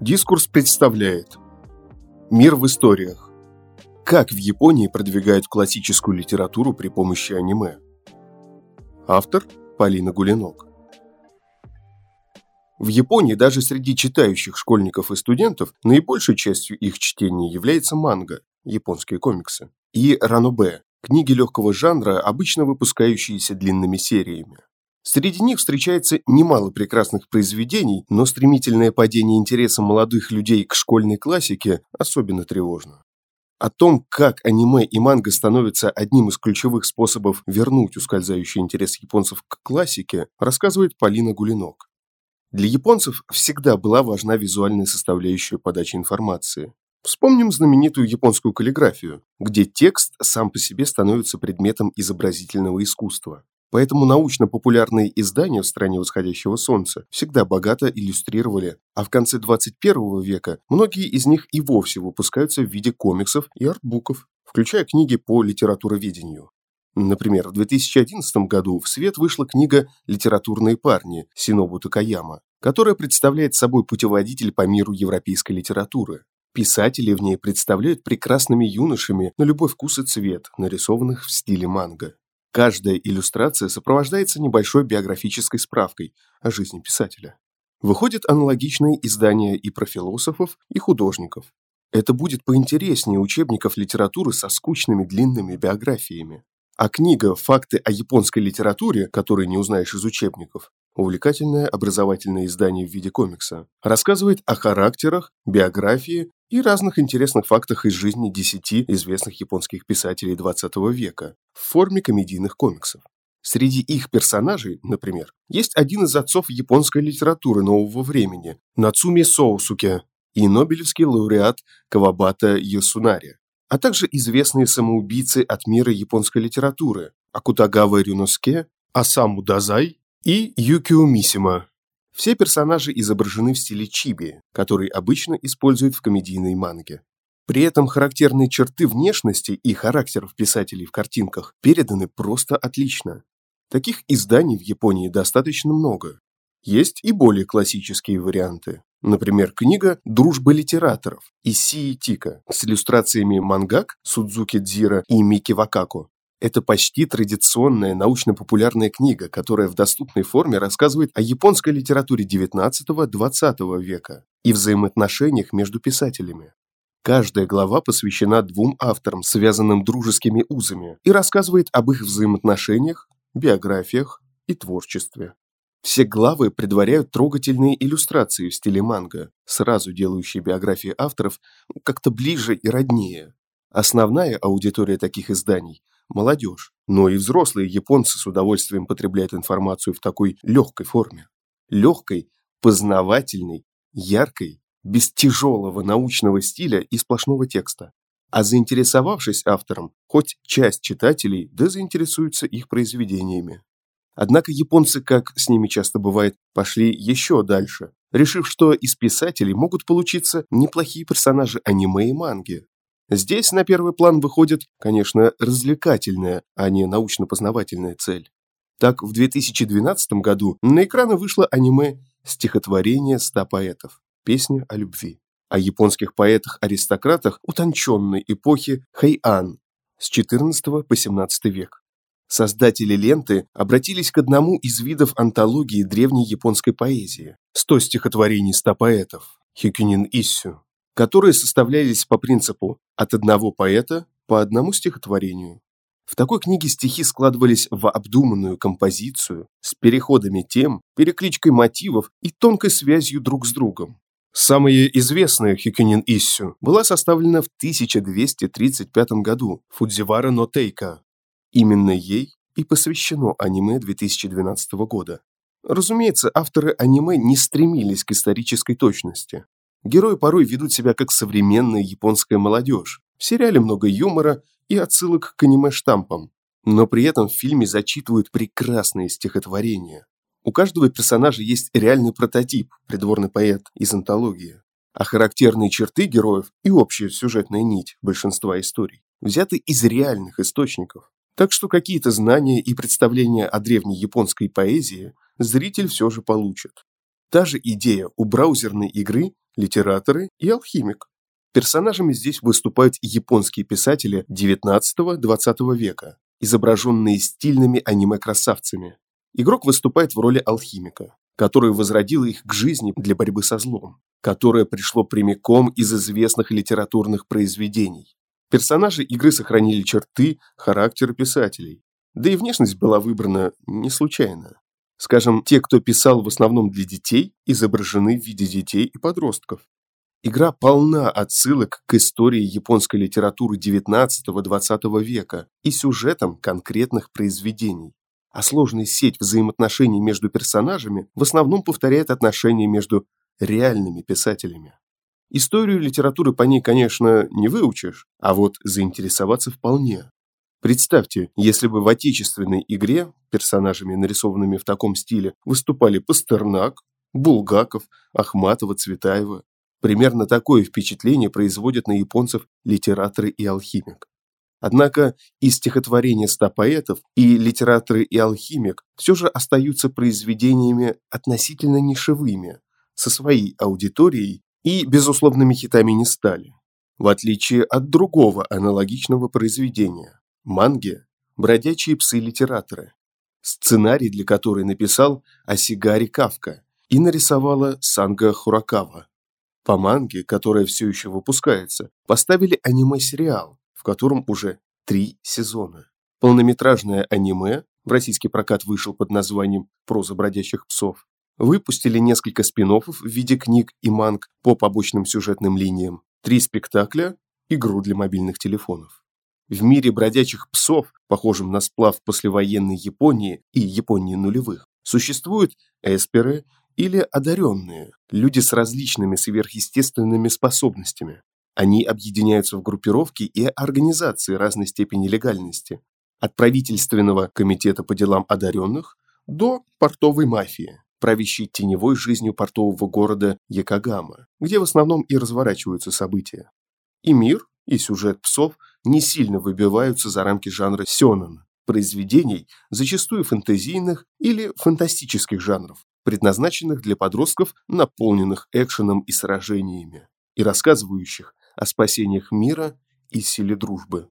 Дискурс представляет Мир в историях. Как в Японии продвигают классическую литературу при помощи аниме? Автор Полина Гулинок. В Японии даже среди читающих школьников и студентов наибольшей частью их чтения является манга, японские комиксы, и ранобэ, книги легкого жанра, обычно выпускающиеся длинными сериями. Среди них встречается немало прекрасных произведений, но стремительное падение интереса молодых людей к школьной классике особенно тревожно. О том, как аниме и манга становятся одним из ключевых способов вернуть ускользающий интерес японцев к классике, рассказывает Полина Гулинок. Для японцев всегда была важна визуальная составляющая подачи информации. Вспомним знаменитую японскую каллиграфию, где текст сам по себе становится предметом изобразительного искусства. Поэтому научно-популярные издания в стране восходящего солнца всегда богато иллюстрировали, а в конце 21 века многие из них и вовсе выпускаются в виде комиксов и артбуков, включая книги по литературоведению. Например, в 2011 году в свет вышла книга «Литературные парни» Синобу Такаяма, которая представляет собой путеводитель по миру европейской литературы. Писатели в ней представляют прекрасными юношами на любой вкус и цвет, нарисованных в стиле манго. Каждая иллюстрация сопровождается небольшой биографической справкой о жизни писателя. Выходит аналогичные издания и про философов, и художников. Это будет поинтереснее учебников литературы со скучными длинными биографиями. А книга «Факты о японской литературе», которые не узнаешь из учебников, увлекательное образовательное издание в виде комикса, рассказывает о характерах, биографии и разных интересных фактах из жизни десяти известных японских писателей XX века в форме комедийных комиксов. Среди их персонажей, например, есть один из отцов японской литературы нового времени – Нацуми Соусуке и нобелевский лауреат Кавабата Йосунари, а также известные самоубийцы от мира японской литературы – Акутагава Рюноске, Асаму Дазай и Юкио Мисима. Все персонажи изображены в стиле чиби, который обычно используют в комедийной манге. При этом характерные черты внешности и характеров писателей в картинках переданы просто отлично. Таких изданий в Японии достаточно много. Есть и более классические варианты. Например, книга «Дружба литераторов» Исии Тика с иллюстрациями мангак Судзуки Дзира и Мики Вакако это почти традиционная научно-популярная книга, которая в доступной форме рассказывает о японской литературе XIX-XX века и взаимоотношениях между писателями. Каждая глава посвящена двум авторам, связанным дружескими узами, и рассказывает об их взаимоотношениях, биографиях и творчестве. Все главы предваряют трогательные иллюстрации в стиле манго, сразу делающие биографии авторов как-то ближе и роднее. Основная аудитория таких изданий молодежь, но и взрослые японцы с удовольствием потребляют информацию в такой легкой форме. Легкой, познавательной, яркой, без тяжелого научного стиля и сплошного текста. А заинтересовавшись автором, хоть часть читателей да заинтересуются их произведениями. Однако японцы, как с ними часто бывает, пошли еще дальше, решив, что из писателей могут получиться неплохие персонажи аниме и манги, Здесь на первый план выходит, конечно, развлекательная, а не научно-познавательная цель. Так, в 2012 году на экраны вышло аниме «Стихотворение ста поэтов. Песня о любви» о японских поэтах-аристократах утонченной эпохи Хэйан с XIV по XVII век. Создатели ленты обратились к одному из видов антологии древней японской поэзии – 100 стихотворений ста поэтов – Хикюнин Иссю, которые составлялись по принципу от одного поэта по одному стихотворению. В такой книге стихи складывались в обдуманную композицию с переходами тем, перекличкой мотивов и тонкой связью друг с другом. Самая известная Хикюнин Иссю была составлена в 1235 году Фудзивара но Тейка. Именно ей и посвящено аниме 2012 года. Разумеется, авторы аниме не стремились к исторической точности. Герои порой ведут себя как современная японская молодежь. В сериале много юмора и отсылок к аниме-штампам. Но при этом в фильме зачитывают прекрасные стихотворения. У каждого персонажа есть реальный прототип, придворный поэт из антологии. А характерные черты героев и общая сюжетная нить большинства историй взяты из реальных источников. Так что какие-то знания и представления о древней японской поэзии зритель все же получит. Та же идея у браузерной игры литераторы и алхимик. Персонажами здесь выступают японские писатели XIX-XX века, изображенные стильными аниме-красавцами. Игрок выступает в роли алхимика, который возродил их к жизни для борьбы со злом, которое пришло прямиком из известных литературных произведений. Персонажи игры сохранили черты, характера писателей. Да и внешность была выбрана не случайно. Скажем, те, кто писал в основном для детей, изображены в виде детей и подростков. Игра полна отсылок к истории японской литературы XIX-XX века и сюжетам конкретных произведений. А сложная сеть взаимоотношений между персонажами в основном повторяет отношения между реальными писателями. Историю литературы по ней, конечно, не выучишь, а вот заинтересоваться вполне. Представьте, если бы в отечественной игре персонажами, нарисованными в таком стиле, выступали Пастернак, Булгаков, Ахматова, Цветаева. Примерно такое впечатление производят на японцев литераторы и алхимик. Однако и стихотворения ста поэтов, и литераторы и алхимик все же остаются произведениями относительно нишевыми, со своей аудиторией и безусловными хитами не стали. В отличие от другого аналогичного произведения – манги «Бродячие псы-литераторы», сценарий для которой написал Асигари Кавка и нарисовала Санга Хуракава. По манге, которая все еще выпускается, поставили аниме-сериал, в котором уже три сезона. Полнометражное аниме, в российский прокат вышел под названием «Проза бродячих псов», выпустили несколько спин в виде книг и манг по побочным сюжетным линиям, три спектакля, игру для мобильных телефонов. В мире бродячих псов, похожем на сплав послевоенной Японии и Японии нулевых, существуют эсперы или одаренные, люди с различными сверхъестественными способностями. Они объединяются в группировки и организации разной степени легальности, от правительственного комитета по делам одаренных до портовой мафии, правящей теневой жизнью портового города Якогама, где в основном и разворачиваются события. И мир, и сюжет псов не сильно выбиваются за рамки жанра сёнэн, произведений, зачастую фэнтезийных или фантастических жанров, предназначенных для подростков, наполненных экшеном и сражениями, и рассказывающих о спасениях мира и силе дружбы.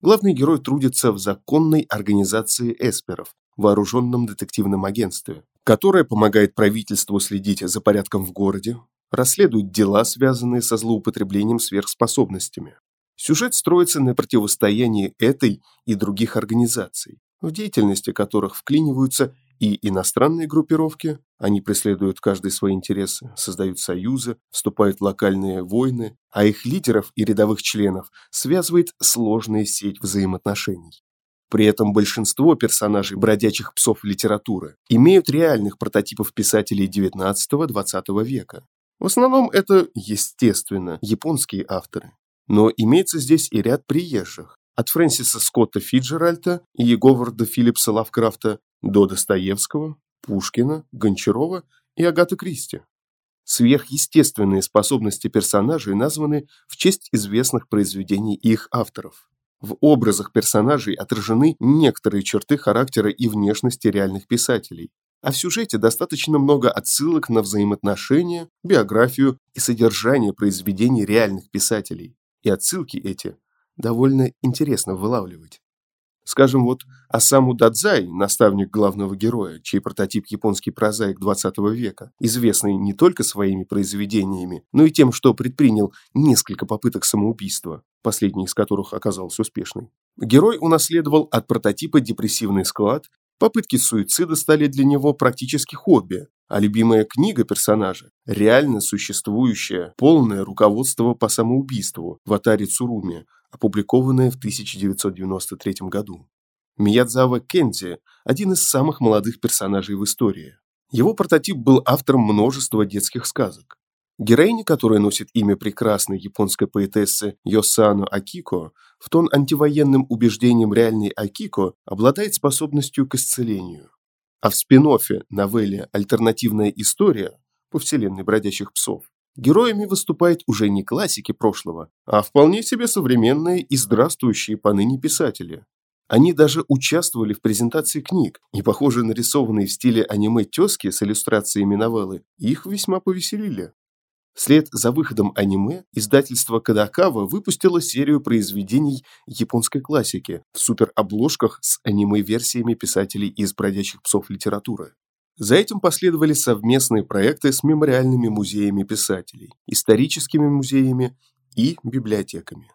Главный герой трудится в законной организации эсперов, вооруженном детективном агентстве, которое помогает правительству следить за порядком в городе, расследует дела, связанные со злоупотреблением сверхспособностями, Сюжет строится на противостоянии этой и других организаций, в деятельности которых вклиниваются и иностранные группировки, они преследуют каждый свои интересы, создают союзы, вступают в локальные войны, а их лидеров и рядовых членов связывает сложная сеть взаимоотношений. При этом большинство персонажей бродячих псов литературы имеют реальных прототипов писателей XIX-XX века. В основном это, естественно, японские авторы. Но имеется здесь и ряд приезжих. От Фрэнсиса Скотта Фиджеральта и Говарда Филлипса Лавкрафта до Достоевского, Пушкина, Гончарова и Агаты Кристи. Сверхъестественные способности персонажей названы в честь известных произведений их авторов. В образах персонажей отражены некоторые черты характера и внешности реальных писателей, а в сюжете достаточно много отсылок на взаимоотношения, биографию и содержание произведений реальных писателей и отсылки эти довольно интересно вылавливать. Скажем, вот Асаму Дадзай, наставник главного героя, чей прототип японский прозаик 20 века, известный не только своими произведениями, но и тем, что предпринял несколько попыток самоубийства, последний из которых оказался успешной. Герой унаследовал от прототипа депрессивный склад, попытки суицида стали для него практически хобби, а любимая книга персонажа – реально существующее полное руководство по самоубийству в Атаре Цуруми, опубликованное в 1993 году. Миядзава Кензи – один из самых молодых персонажей в истории. Его прототип был автором множества детских сказок. Героиня, которая носит имя прекрасной японской поэтессы Йосано Акико, в тон антивоенным убеждениям реальной Акико обладает способностью к исцелению. А в спин-оффе новелле «Альтернативная история» по вселенной бродячих псов героями выступают уже не классики прошлого, а вполне себе современные и здравствующие поныне писатели. Они даже участвовали в презентации книг, и, похоже, нарисованные в стиле аниме тески с иллюстрациями новеллы, их весьма повеселили. Вслед за выходом аниме издательство Кадакава выпустило серию произведений японской классики в суперобложках с аниме-версиями писателей из «Бродячих псов» литературы. За этим последовали совместные проекты с мемориальными музеями писателей, историческими музеями и библиотеками.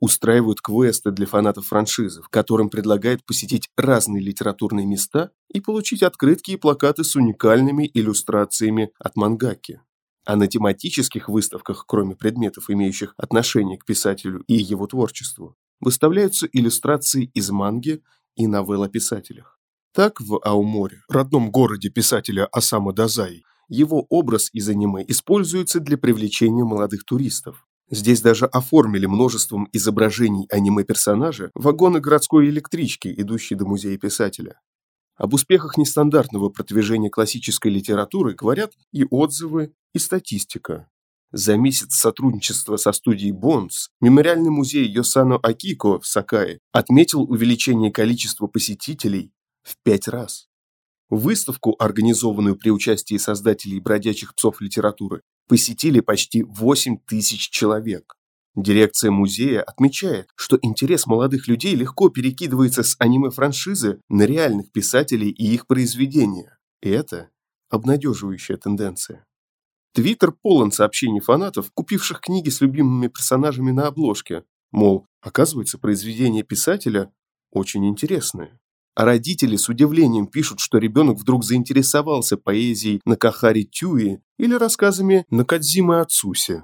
Устраивают квесты для фанатов франшизы, в котором предлагают посетить разные литературные места и получить открытки и плакаты с уникальными иллюстрациями от мангаки. А на тематических выставках, кроме предметов, имеющих отношение к писателю и его творчеству, выставляются иллюстрации из манги и новелл о писателях. Так, в Ауморе, родном городе писателя Осама Дазай, его образ из аниме используется для привлечения молодых туристов. Здесь даже оформили множеством изображений аниме-персонажа вагоны городской электрички, идущие до музея писателя. Об успехах нестандартного продвижения классической литературы говорят и отзывы, и статистика. За месяц сотрудничества со студией Бонс мемориальный музей Йосано Акико в Сакае отметил увеличение количества посетителей в пять раз. Выставку, организованную при участии создателей «Бродячих псов литературы», посетили почти 8 тысяч человек. Дирекция музея отмечает, что интерес молодых людей легко перекидывается с аниме-франшизы на реальных писателей и их произведения. И это обнадеживающая тенденция. Твиттер полон сообщений фанатов, купивших книги с любимыми персонажами на обложке. Мол, оказывается, произведения писателя очень интересные. А родители с удивлением пишут, что ребенок вдруг заинтересовался поэзией Накахари Тюи или рассказами Накадзимы Ацуси.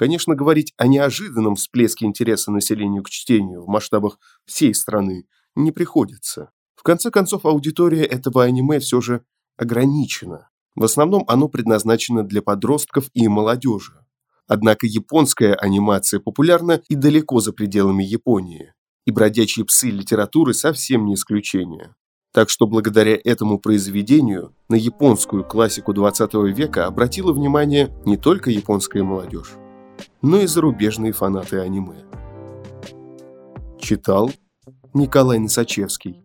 Конечно, говорить о неожиданном всплеске интереса населению к чтению в масштабах всей страны не приходится. В конце концов, аудитория этого аниме все же ограничена. В основном оно предназначено для подростков и молодежи. Однако японская анимация популярна и далеко за пределами Японии. И бродячие псы литературы совсем не исключение. Так что благодаря этому произведению на японскую классику 20 века обратила внимание не только японская молодежь, но и зарубежные фанаты аниме. Читал Николай Носачевский.